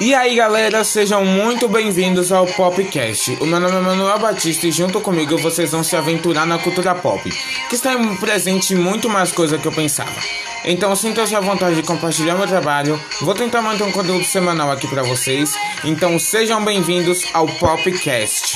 E aí galera, sejam muito bem-vindos ao Popcast. O meu nome é Manuel Batista e junto comigo vocês vão se aventurar na cultura pop, que está presente em muito mais coisa que eu pensava. Então sintam-se à vontade de compartilhar meu trabalho. Vou tentar manter um conteúdo semanal aqui para vocês. Então sejam bem-vindos ao Popcast.